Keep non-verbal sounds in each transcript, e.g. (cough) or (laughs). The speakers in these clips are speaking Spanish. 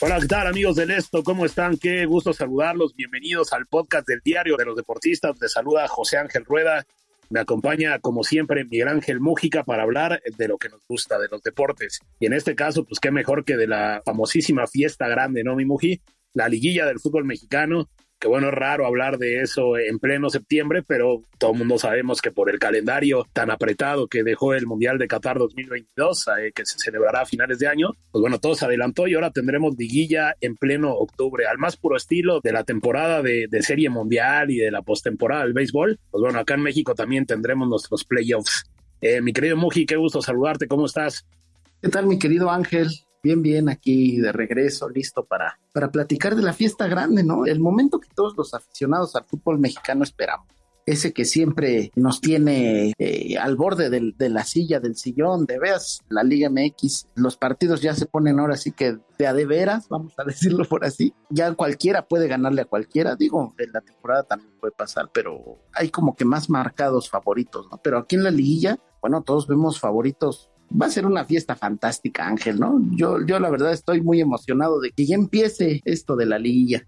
Hola, ¿qué tal amigos del Esto? ¿Cómo están? Qué gusto saludarlos. Bienvenidos al podcast del Diario de los Deportistas. Les saluda José Ángel Rueda. Me acompaña, como siempre, Miguel Ángel Mújica para hablar de lo que nos gusta, de los deportes. Y en este caso, pues qué mejor que de la famosísima fiesta grande, ¿no, mi Muji? La liguilla del fútbol mexicano, que bueno, es raro hablar de eso en pleno septiembre, pero todo el mundo sabemos que por el calendario tan apretado que dejó el Mundial de Qatar 2022, eh, que se celebrará a finales de año, pues bueno, todo se adelantó y ahora tendremos liguilla en pleno octubre, al más puro estilo de la temporada de, de Serie Mundial y de la postemporada del béisbol. Pues bueno, acá en México también tendremos nuestros playoffs. Eh, mi querido Muji, qué gusto saludarte, ¿cómo estás? ¿Qué tal, mi querido Ángel? Bien, bien, aquí de regreso, listo para, para platicar de la fiesta grande, ¿no? El momento que todos los aficionados al fútbol mexicano esperamos. Ese que siempre nos tiene eh, al borde del, de la silla, del sillón, de veas la Liga MX, los partidos ya se ponen ahora sí que de a de veras, vamos a (laughs) decirlo por así. Ya cualquiera puede ganarle a cualquiera, digo, en la temporada también puede pasar, pero hay como que más marcados favoritos, ¿no? Pero aquí en la liguilla, bueno, todos vemos favoritos va a ser una fiesta fantástica, Ángel, ¿no? Yo, yo la verdad estoy muy emocionado de que ya empiece esto de la liguilla.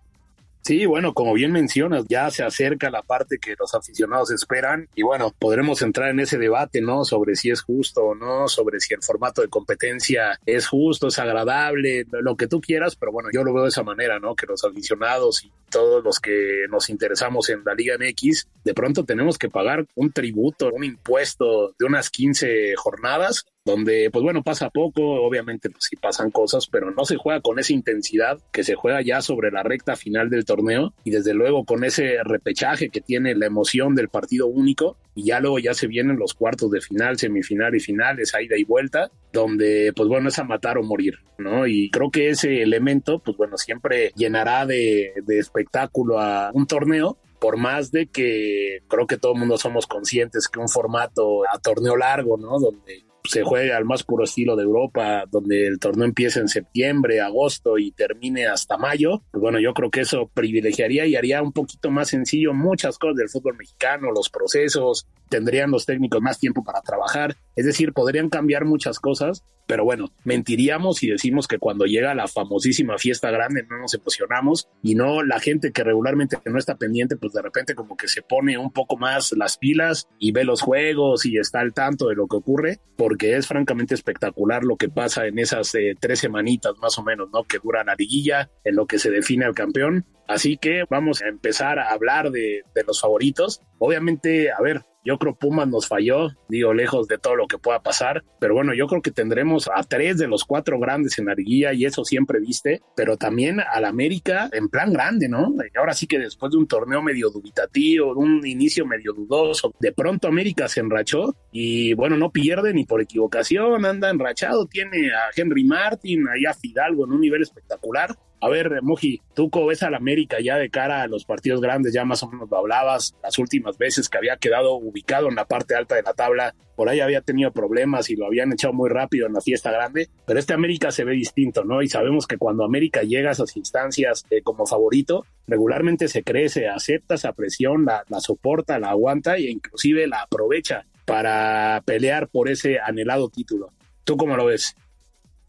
Sí, bueno, como bien mencionas, ya se acerca la parte que los aficionados esperan y bueno, podremos entrar en ese debate, ¿no? Sobre si es justo o no, sobre si el formato de competencia es justo, es agradable, lo que tú quieras, pero bueno, yo lo veo de esa manera, ¿no? Que los aficionados y todos los que nos interesamos en la Liga MX, de pronto tenemos que pagar un tributo, un impuesto de unas 15 jornadas donde pues bueno pasa poco, obviamente pues sí pasan cosas, pero no se juega con esa intensidad que se juega ya sobre la recta final del torneo y desde luego con ese repechaje que tiene la emoción del partido único y ya luego ya se vienen los cuartos de final, semifinal y finales, ida y vuelta, donde pues bueno es a matar o morir, ¿no? Y creo que ese elemento pues bueno siempre llenará de, de espectáculo a un torneo por más de que creo que todo el mundo somos conscientes que un formato a torneo largo, ¿no? Donde se juega al más puro estilo de Europa, donde el torneo empieza en septiembre, agosto y termine hasta mayo, pues bueno, yo creo que eso privilegiaría y haría un poquito más sencillo muchas cosas del fútbol mexicano, los procesos, tendrían los técnicos más tiempo para trabajar, es decir, podrían cambiar muchas cosas, pero bueno, mentiríamos si decimos que cuando llega la famosísima fiesta grande no nos emocionamos y no la gente que regularmente no está pendiente, pues de repente como que se pone un poco más las pilas y ve los juegos y está al tanto de lo que ocurre, porque es francamente espectacular lo que pasa en esas eh, tres semanitas más o menos, ¿no? Que dura la liguilla, en lo que se define al campeón. Así que vamos a empezar a hablar de, de los favoritos. Obviamente, a ver, yo creo Pumas nos falló, digo, lejos de todo lo que pueda pasar, pero bueno, yo creo que tendremos a tres de los cuatro grandes en liguilla y eso siempre viste, pero también al América en plan grande, ¿no? Ahora sí que después de un torneo medio dubitativo, un inicio medio dudoso, de pronto América se enrachó y bueno, no pierde ni por equivocación, anda enrachado, tiene a Henry Martin, ahí a Fidalgo en un nivel espectacular a ver, Moji, tú cómo ves al América ya de cara a los partidos grandes, ya más o menos lo hablabas las últimas veces que había quedado ubicado en la parte alta de la tabla, por ahí había tenido problemas y lo habían echado muy rápido en la fiesta grande, pero este América se ve distinto, ¿no? Y sabemos que cuando América llega a esas instancias eh, como favorito, regularmente se crece, acepta esa presión, la, la soporta, la aguanta e inclusive la aprovecha para pelear por ese anhelado título. ¿Tú cómo lo ves?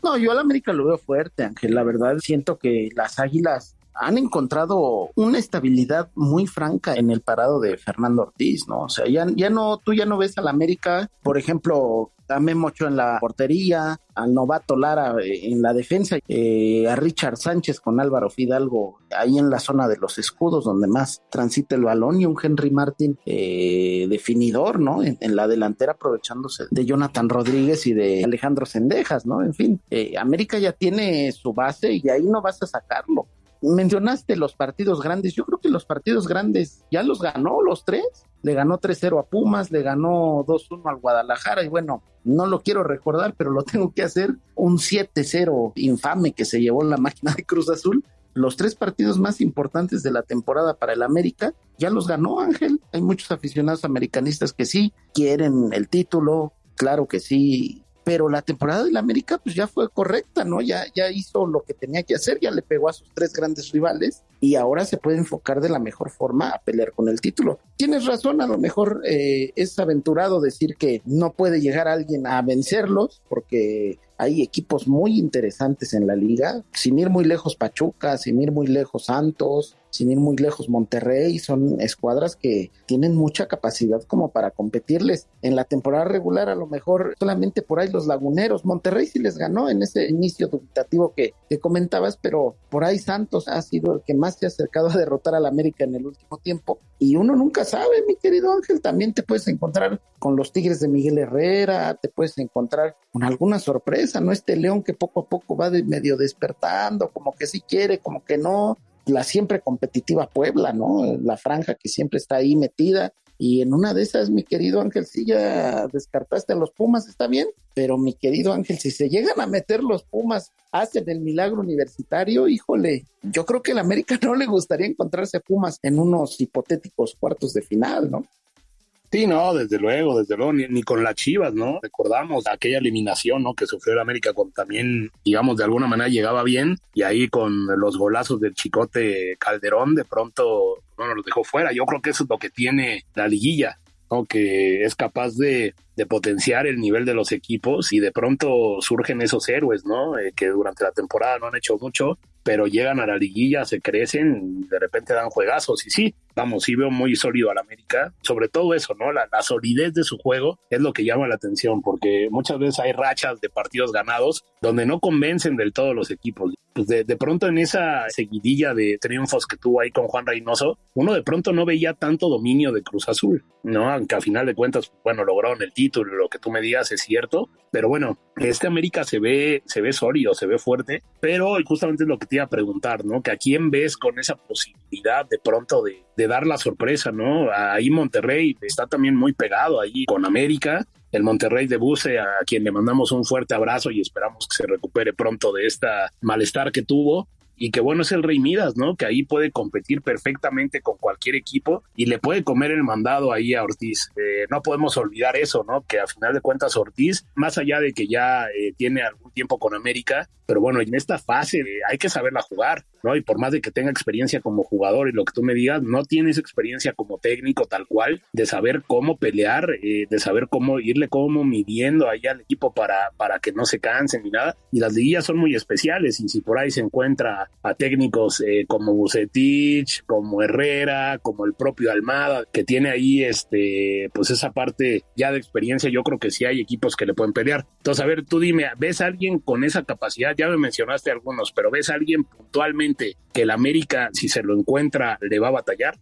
No, yo al América lo veo fuerte, Ángel. La verdad siento que las Águilas han encontrado una estabilidad muy franca en el parado de Fernando Ortiz, ¿no? O sea, ya, ya no, tú ya no ves al América, por ejemplo, a Memo en la portería, al novato Lara eh, en la defensa, eh, a Richard Sánchez con Álvaro Fidalgo ahí en la zona de los escudos donde más transita el balón y un Henry Martin eh, definidor, ¿no? En, la delantera aprovechándose de Jonathan Rodríguez y de Alejandro Sendejas, ¿no? En fin, América ya tiene su base y ahí no vas a sacarlo mencionaste los partidos grandes. Yo creo que los partidos grandes ya los ganó los tres. Le ganó 3-0 a Pumas, le ganó 2-1 al Guadalajara y bueno, no lo quiero recordar, pero lo (laughs) tengo que hacer. Un 7-0 infame que se llevó la máquina de Cruz Azul. Los tres partidos más importantes de la temporada para el América ya los ganó Ángel. Hay muchos aficionados americanistas que sí quieren el título, claro que sí, pero la temporada del América pues ya fue correcta, ¿no? Ya, ya hizo lo que tenía que hacer, ya le pegó a sus tres grandes rivales y ahora se puede enfocar de la mejor forma a pelear con el título. Tienes razón, a lo mejor eh, es aventurado decir que no puede llegar alguien a vencerlos porque hay equipos muy interesantes en la liga, sin ir muy lejos Pachuca, sin ir muy lejos Santos, sin ir muy lejos, Monterrey, son escuadras que tienen mucha capacidad como para competirles. En la temporada regular a lo mejor solamente por ahí los laguneros, Monterrey sí les ganó en ese inicio dubitativo que, que comentabas, pero por ahí Santos ha sido el que más se ha acercado a derrotar al América en el último tiempo y uno nunca sabe, mi querido Ángel, también te puedes encontrar con los Tigres de Miguel Herrera, te puedes encontrar con alguna sorpresa, ¿no? Este León que poco a poco va de medio despertando, como que sí quiere, como que no, la siempre competitiva Puebla, ¿no? La franja que siempre está ahí metida. Y en una de esas, mi querido Ángel, si ya descartaste a los Pumas, está bien, pero mi querido Ángel, si se llegan a meter los Pumas, hacen el milagro universitario, híjole, yo creo que el América (laughs) no le gustaría encontrarse Pumas en unos hipotéticos cuartos de final, ¿no? Sí, no, desde luego, desde luego, ni, con las Chivas, ¿no? Recordamos aquella eliminación, ¿no? Que sufrió el América con también, digamos, de alguna manera llegaba bien y ahí con los golazos del Chicote Calderón, de pronto, bueno, los dejó fuera. Yo creo que eso es lo que tiene la liguilla, ¿no? Que es capaz de, potenciar el nivel de los equipos y de pronto surgen esos héroes, ¿no? Eh, que durante la temporada no han hecho mucho pero llegan a la liguilla, se crecen, de repente dan juegazos. Y sí, vamos, sí veo muy sólido al América. Sobre todo eso, ¿no? La, solidez de su juego es lo que llama la atención, porque muchas veces hay rachas de partidos ganados donde no convencen del todo los equipos. Pues de, de pronto en esa seguidilla de triunfos que tuvo ahí con Juan Reynoso, uno de pronto no veía tanto dominio de Cruz Azul, ¿no? Aunque a final de cuentas, bueno, lograron el título, lo que tú me digas es cierto, pero bueno, este América se ve, se ve sólido, se ve fuerte, pero justamente es lo que te iba a preguntar, ¿no? Que a quién ves con esa posibilidad de pronto de, de dar la sorpresa, ¿no? Ahí Monterrey está también muy pegado ahí con América, el Monterrey de Buse, a quien le mandamos un fuerte abrazo y esperamos que se recupere pronto de esta malestar que tuvo y que bueno es el Rey Midas, ¿no? Que ahí puede competir perfectamente con cualquier equipo y le puede comer el mandado ahí a Ortiz. Eh, no podemos olvidar eso, ¿no? Que a final de cuentas Ortiz, más allá de que ya eh, tiene algún tiempo con América, pero bueno, en esta fase eh, hay que saberla jugar, ¿no? Y por más de que tenga experiencia como jugador y lo que tú me digas, no tienes experiencia como técnico tal cual de saber cómo pelear, de saber cómo irle como midiendo ahí al equipo para, para que no se cansen ni nada. Y las liguillas son muy especiales y si por ahí se encuentra a técnicos eh, como Bucetich, como Herrera, como el propio Almada, que tiene ahí este, pues esa parte ya de experiencia, yo creo que sí hay equipos que le pueden pelear. Entonces, a ver, tú dime, ¿ves a alguien con esa capacidad? Ya me mencionaste algunos, pero ¿ves a alguien puntualmente que el América, si se lo encuentra, le va a batallar?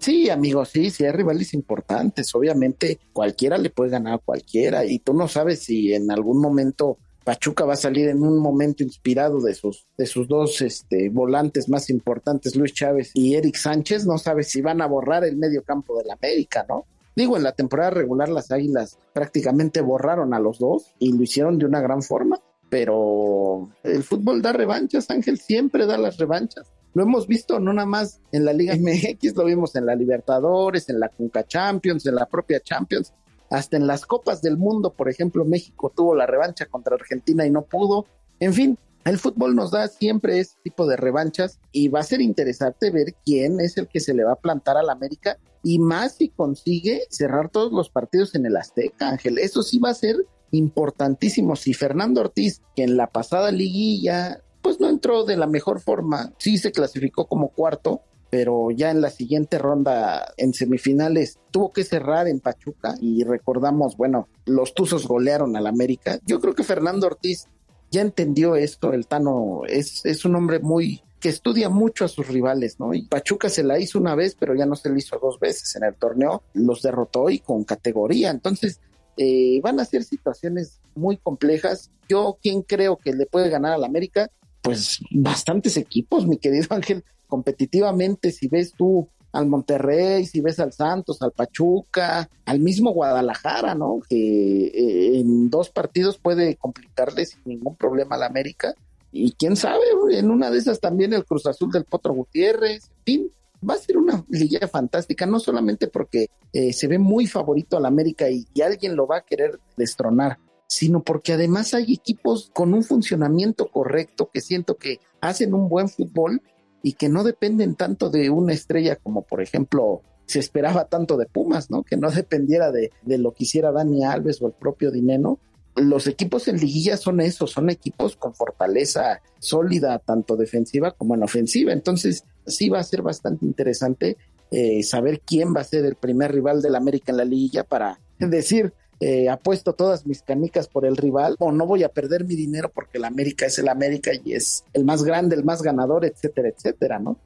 Sí, amigos, sí, sí hay rivales importantes. Obviamente, cualquiera le puede ganar a cualquiera y tú no sabes si en algún momento Pachuca va a salir en un momento inspirado de sus, de sus dos este, volantes más importantes, Luis Chávez y Eric Sánchez. No sabe si van a borrar el medio campo del América, ¿no? Digo, en la temporada regular las Águilas prácticamente borraron a los dos y lo hicieron de una gran forma, pero el fútbol da revanchas, Ángel, siempre da las revanchas. Lo hemos visto no nada más en la Liga (laughs) MX, lo vimos en la Libertadores, en la Conca Champions, en la propia Champions hasta en las Copas del Mundo, por ejemplo, México tuvo la revancha contra Argentina y no pudo. En fin, el fútbol nos da siempre ese tipo de revanchas y va a ser interesante ver quién es el que se le va a plantar al América y más si consigue cerrar todos los partidos en el Azteca, Ángel. Eso sí va a ser importantísimo. Si Fernando Ortiz, que en la pasada liguilla, pues no entró de la mejor forma, sí se clasificó como cuarto, pero ya en la siguiente ronda, en semifinales, tuvo que cerrar en Pachuca y recordamos, bueno, los Tuzos golearon al América. Yo creo que Fernando Ortiz ya entendió esto, el Tano es, es un hombre muy que estudia mucho a sus rivales, ¿no? Y Pachuca se la hizo una vez, pero ya no se la hizo dos veces en el torneo, los derrotó y con categoría. Entonces, eh, van a ser situaciones muy complejas. Yo, ¿quién creo que le puede ganar al América? Pues bastantes equipos, mi querido (laughs) Ángel, competitivamente, si ves tú al Monterrey, si ves al Santos, al Pachuca, al mismo Guadalajara, ¿no? Que eh, en dos partidos puede complicarle sin ningún problema al América. Y quién sabe, en una de esas también el Cruz Azul del Potro Gutiérrez, en fin, va a ser una liga fantástica, no solamente porque eh, se ve muy favorito al América y, y alguien lo va a querer destronar, sino porque además hay equipos con un funcionamiento correcto que siento que hacen un buen fútbol y que no dependen tanto de una estrella como por ejemplo se esperaba tanto de Pumas, ¿no? Que no dependiera de, de lo que hiciera Dani Alves o el propio Dineno. Los equipos en liguilla son esos, son equipos con fortaleza sólida, tanto defensiva como en ofensiva. Entonces, sí va a ser bastante interesante eh, saber quién va a ser el primer rival del América en la liguilla para decir, eh, apuesto todas mis canicas por el rival o no voy a perder mi dinero porque el América es el América y es el más grande, el más ganador, etcétera, etcétera, ¿no?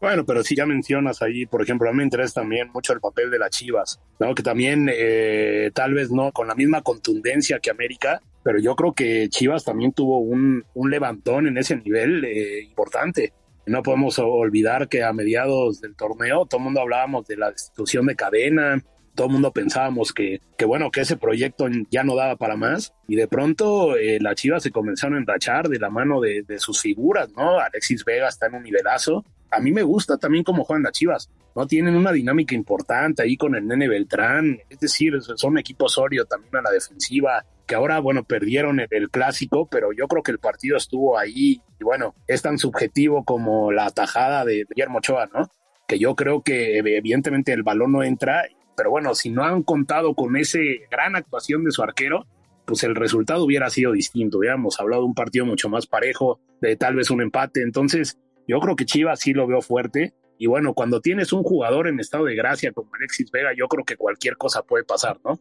Bueno, pero si ya mencionas ahí, por ejemplo, a mí me interesa también mucho el papel de las Chivas, ¿no? Que también eh, tal vez no con la misma contundencia que América, pero yo creo que Chivas también tuvo un, levantón en ese nivel eh, importante. No podemos olvidar que a mediados del torneo todo el mundo hablábamos de la destitución de cadena, todo el mundo pensábamos que, que, bueno, que ese proyecto ya no daba para más y de pronto eh, las Chivas se comenzaron a enrachar de la mano de, de, sus figuras, ¿no? Alexis Vega está en un nivelazo. A mí me gusta también cómo juegan las Chivas, ¿no? Tienen una dinámica importante ahí con el Nene Beltrán, es decir, son equipos sólido también a la defensiva, que ahora, bueno, perdieron el, el, clásico, pero yo creo que el partido estuvo ahí y bueno, es tan subjetivo como la tajada de Guillermo Ochoa, ¿no? Que yo creo que evidentemente el balón no entra pero bueno, si no han contado con esa gran actuación de su arquero, pues el resultado hubiera sido distinto. Hubiéramos hablado de un partido mucho más parejo, de tal vez un empate. Entonces, yo creo que Chivas sí lo veo fuerte. Y bueno, cuando tienes un jugador en estado de gracia como Alexis Vega, yo creo que cualquier cosa puede pasar, ¿no?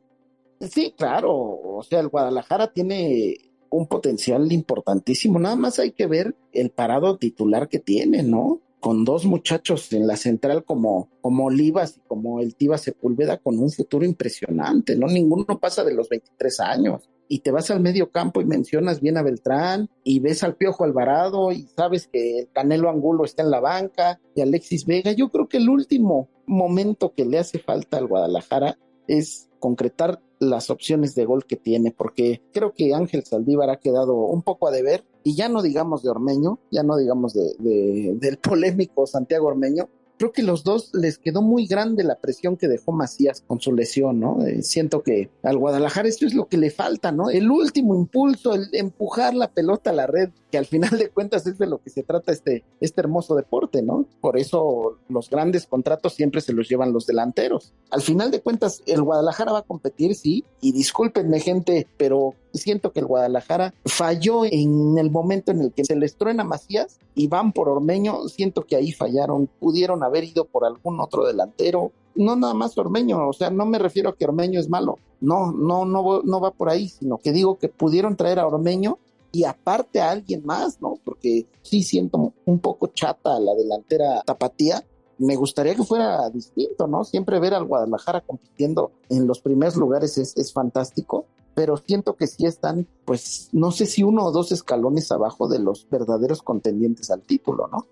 Sí, claro. O sea, el Guadalajara tiene un potencial importantísimo. Nada más hay que ver el parado titular que tiene, ¿no? Con dos muchachos en la central como, como Olivas y como el Tiva Sepúlveda con un futuro impresionante, ¿no? Ninguno pasa de los 23 años. Y te vas al medio campo y mencionas bien a Beltrán y ves al Piojo Alvarado y sabes que el Canelo Angulo está en la banca y Alexis Vega. Yo creo que el último momento que le hace falta al Guadalajara es concretar las opciones de gol que tiene, porque creo que Ángel Saldívar ha quedado un poco a deber, y ya no digamos de Ormeño, ya no digamos de, de, del polémico Santiago Ormeño, creo que los dos les quedó muy grande la presión que dejó Macías con su lesión, ¿no? Eh, siento que al Guadalajara esto es lo que le falta, ¿no? El último impulso, el empujar la pelota a la red, al final de cuentas es de lo que se trata este, este hermoso deporte, ¿no? Por eso los grandes contratos siempre se los llevan los delanteros. Al final de cuentas, el Guadalajara va a competir, sí, y discúlpenme gente, pero siento que el Guadalajara falló en el momento en el que se les truena Macías y van por Ormeño, siento que ahí fallaron, pudieron haber ido por algún otro delantero, no nada más Ormeño, o sea, no me refiero a que Ormeño es malo, no, no, no, no va por ahí, sino que digo que pudieron traer a Ormeño y aparte a alguien más, ¿no? Porque sí siento un poco chata la delantera tapatía. Me gustaría que fuera distinto, ¿no? Siempre ver al Guadalajara compitiendo en los primeros lugares es, es fantástico, pero siento que sí están, pues, no sé si uno o dos escalones abajo de los verdaderos contendientes al título, ¿no?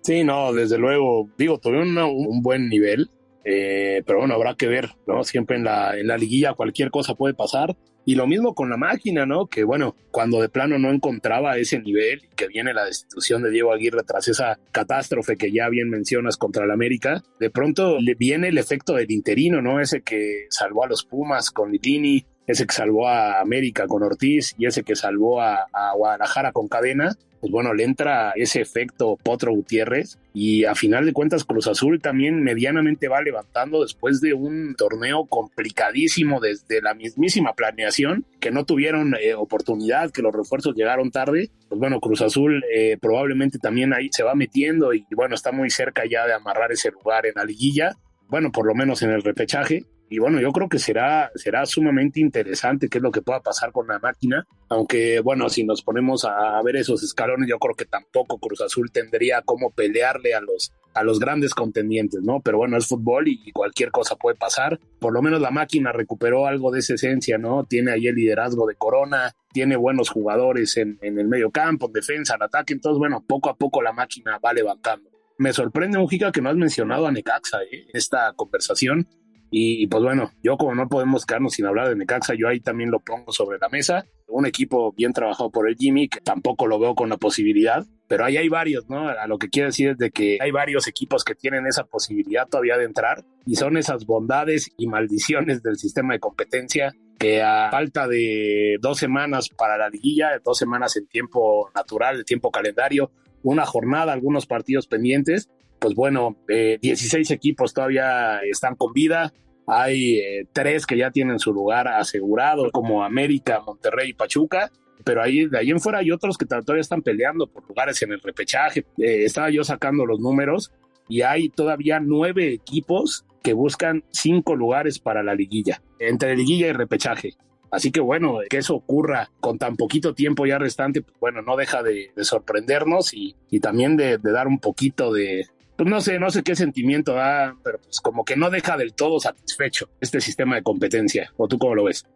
Sí, no, desde luego, digo, tuvieron un buen nivel, eh, pero bueno, habrá que ver, ¿no? Siempre en la, en la liguilla cualquier cosa puede pasar. Y lo mismo con la máquina, ¿no? Que bueno, cuando de plano no encontraba ese nivel, que viene la destitución de Diego Aguirre tras esa catástrofe que ya bien mencionas contra el América, de pronto le viene el efecto del interino, ¿no? Ese que salvó a los Pumas con Litini, ese que salvó a América con Ortiz y ese que salvó a, Guadalajara con Cadena, pues bueno, le entra ese efecto Potro Gutiérrez y a final de cuentas Cruz Azul también medianamente va levantando después de un torneo complicadísimo desde la mismísima planeación, que no tuvieron eh, oportunidad, que los refuerzos llegaron tarde, pues bueno, Cruz Azul eh, probablemente también ahí se va metiendo y bueno, está muy cerca ya de amarrar ese lugar en la liguilla, bueno, por lo menos en el repechaje, y bueno, yo creo que será, será sumamente interesante qué es lo que pueda pasar con la máquina, aunque bueno, si nos ponemos a, ver esos escalones, yo creo que tampoco Cruz Azul tendría cómo pelearle a los, a los grandes contendientes, ¿no? Pero bueno, es fútbol y, cualquier cosa puede pasar. Por lo menos la máquina recuperó algo de esa esencia, ¿no? Tiene ahí el liderazgo de Corona, tiene buenos jugadores en, en el medio campo, en defensa, en ataque, entonces bueno, poco a poco la máquina va levantando. Me sorprende, Mujica, que no has mencionado a Necaxa ¿eh? en esta conversación. Y, pues bueno, yo como no podemos quedarnos sin hablar de Necaxa, yo ahí también lo pongo sobre la mesa. Un equipo bien trabajado por el Jimmy, que tampoco lo veo con la posibilidad, pero ahí hay varios, ¿no? A lo que quiero decir es de que hay varios equipos que tienen esa posibilidad todavía de entrar y son esas bondades y maldiciones del sistema de competencia que a falta de dos semanas para la liguilla, dos semanas en tiempo natural, de tiempo calendario, una jornada, algunos partidos pendientes, pues bueno, 16 eh, equipos todavía están con vida. Hay eh, tres que ya tienen su lugar asegurado, como América, Monterrey y Pachuca. Pero ahí, de ahí en fuera hay otros que todavía están peleando por lugares en el repechaje. Eh, estaba yo sacando los números y hay todavía nueve equipos que buscan cinco lugares para la liguilla, entre liguilla y repechaje. Así que bueno, que eso ocurra con tan poquito tiempo ya restante, pues bueno, no deja de, sorprendernos y, también de, dar un poquito de, pues no sé, no sé qué sentimiento da, pero pues como que no deja del todo satisfecho este sistema de competencia. ¿O tú cómo lo ves?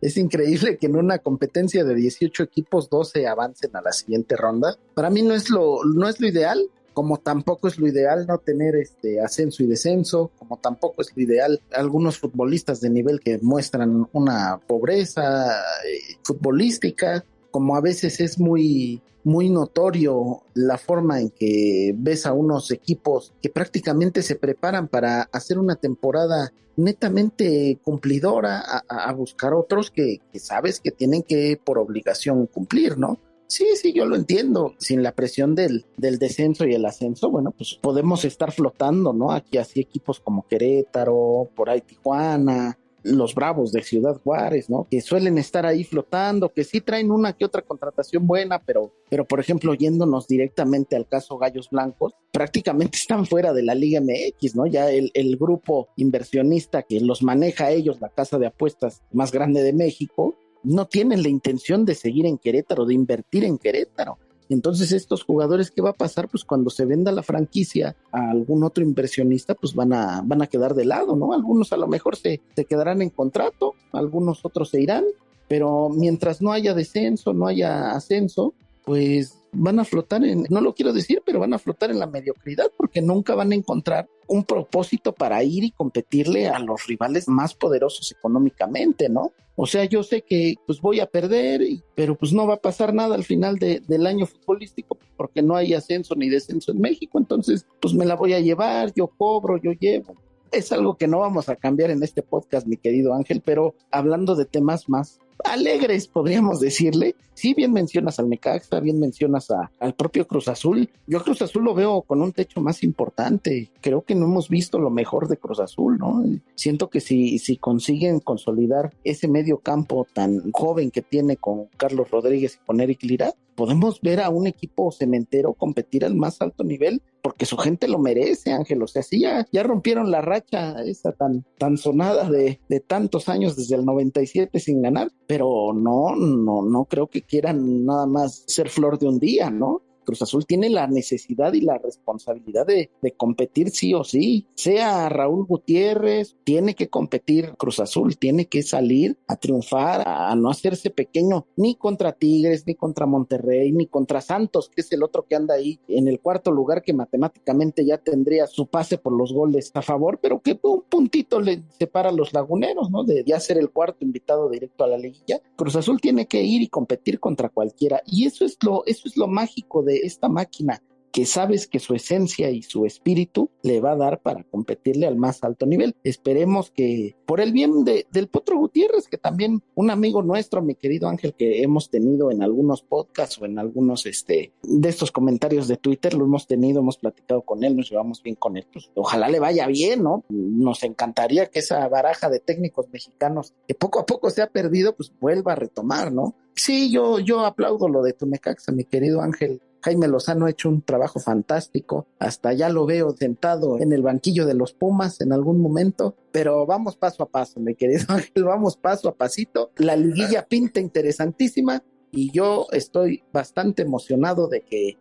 Es increíble que en una competencia de 18 equipos, 12 avancen a la siguiente ronda. Para mí no es lo, no es lo ideal, como tampoco es lo ideal no tener este ascenso y descenso, como tampoco es lo ideal algunos futbolistas de nivel que muestran una pobreza eh, futbolística, como a veces es muy muy notorio la forma en que ves a unos equipos que prácticamente se preparan para hacer una temporada netamente cumplidora a, buscar otros que, sabes que tienen que por obligación cumplir, ¿no? Sí, sí, yo lo entiendo. Sin la presión del, del descenso y el ascenso, bueno, pues podemos estar flotando, ¿no? Aquí así equipos como Querétaro, por ahí Tijuana, los Bravos de Ciudad Juárez, ¿no? Que suelen estar ahí flotando, que sí traen una que otra contratación buena, pero, pero por ejemplo, yéndonos directamente al caso Gallos Blancos, prácticamente están fuera de la Liga MX, ¿no? Ya el, el grupo inversionista que los maneja ellos, la casa de apuestas más grande de México, no tienen la intención de seguir en Querétaro, de invertir en Querétaro. Entonces, estos jugadores, ¿qué va a pasar? Pues cuando se venda la franquicia a algún otro inversionista, pues van a, van a quedar de lado, ¿no? Algunos a lo mejor se, se quedarán en contrato, algunos otros se irán, pero mientras no haya descenso, no haya ascenso, pues van a flotar en, no lo quiero decir, pero van a flotar en la mediocridad porque nunca van a encontrar un propósito para ir y competirle a los rivales más poderosos económicamente, ¿no? O sea, yo sé que pues voy a perder, pero pues no va a pasar nada al final del año futbolístico porque no hay ascenso ni descenso en México, entonces pues me la voy a llevar, yo cobro, yo llevo. Es algo que no vamos a cambiar en este podcast, mi querido Ángel, pero hablando de temas más alegres, podríamos decirle. Sí, bien mencionas al Necaxa, bien mencionas al propio Cruz Azul. Yo Cruz Azul lo veo con un techo más importante. Creo que no hemos visto lo mejor de Cruz Azul, ¿no? Siento que si, si consiguen consolidar ese medio campo tan joven que tiene con Carlos Rodríguez y con Eric Lira, podemos ver a un equipo cementero competir al más alto nivel porque su gente lo merece, Ángel. O sea, sí, ya, ya rompieron la racha esa tan, tan sonada de, de tantos años desde el 97 sin ganar, pero no, no, no creo que quieran nada más ser flor de un día, ¿no? Cruz Azul tiene la necesidad y la responsabilidad de, competir sí o sí. Sea Raúl Gutiérrez, tiene que competir Cruz Azul, tiene que salir a triunfar, a, no hacerse pequeño ni contra Tigres, ni contra Monterrey, ni contra Santos, que es el otro que anda ahí en el cuarto lugar que matemáticamente ya tendría su pase por los goles a favor, pero que un puntito le separa a los laguneros, ¿no? De ya ser el cuarto invitado directo a la liguilla. Cruz Azul tiene que ir y competir contra cualquiera y eso es lo, eso es lo mágico de esta máquina que sabes que su esencia y su espíritu le va a dar para competirle al más alto nivel. Esperemos que por el bien de, del Potro Gutiérrez, que también un amigo nuestro, mi querido Ángel, que hemos tenido en algunos podcasts o en algunos este, de estos comentarios de Twitter, lo hemos tenido, hemos platicado con él, nos llevamos bien con él. Pues, ojalá le vaya bien, ¿no? Nos encantaría que esa baraja de técnicos mexicanos que poco a poco se ha perdido, pues vuelva a retomar, ¿no? Sí, yo, yo aplaudo lo de tu Tunecaxa, mi querido Ángel. Jaime Lozano ha hecho un trabajo fantástico. Hasta ya lo veo sentado en el banquillo de los Pumas en algún momento. Pero vamos paso a paso, mi querido Ángel. Vamos paso a pasito. La liguilla pinta interesantísima y yo estoy bastante emocionado de que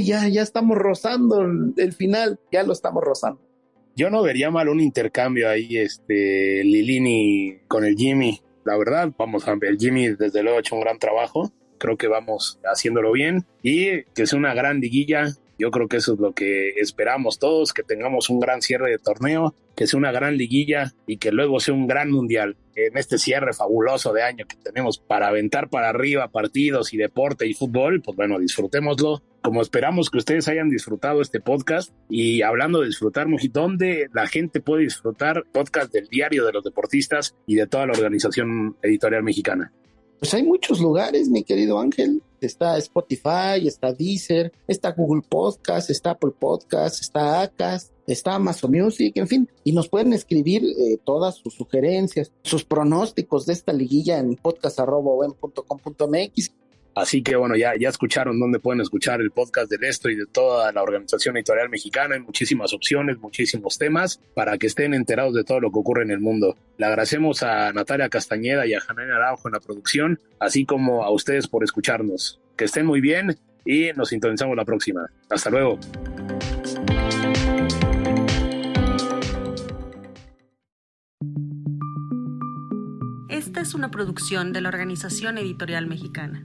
ya, ya estamos rozando el, final. Ya lo estamos rozando. Yo no vería mal un intercambio ahí, este, Lilini con el Jimmy la verdad, vamos a ver, Jimmy desde luego ha hecho un gran trabajo, creo que vamos haciéndolo bien y que es una gran liguilla. Yo creo que eso es lo que esperamos todos, que tengamos un gran cierre de torneo, que sea una gran liguilla y que luego sea un gran mundial. En este cierre fabuloso de año que tenemos para aventar para arriba partidos y deporte y fútbol, pues bueno, disfrutémoslo como esperamos que ustedes hayan disfrutado este podcast y hablando de disfrutar, ¿dónde la gente puede disfrutar podcast del diario de los deportistas y de toda la organización editorial mexicana? Pues hay muchos lugares, mi querido Ángel. Está Spotify, está Deezer, está Google Podcast, está Apple Podcast, está Acast, está Amazon Music, en fin. Y nos pueden escribir eh, todas sus sugerencias, sus pronósticos de esta liguilla en podcast.com.mx Así que bueno, ya, ya escucharon dónde pueden escuchar el podcast del Esto y de toda la organización editorial mexicana. Hay muchísimas opciones, muchísimos temas para que estén enterados de todo lo que ocurre en el mundo. Le agradecemos a Natalia Castañeda y a Janine Araujo en la producción, así como a ustedes por escucharnos. Que estén muy bien y nos sintonizamos la próxima. Hasta luego. Esta es una producción de la Organización Editorial Mexicana.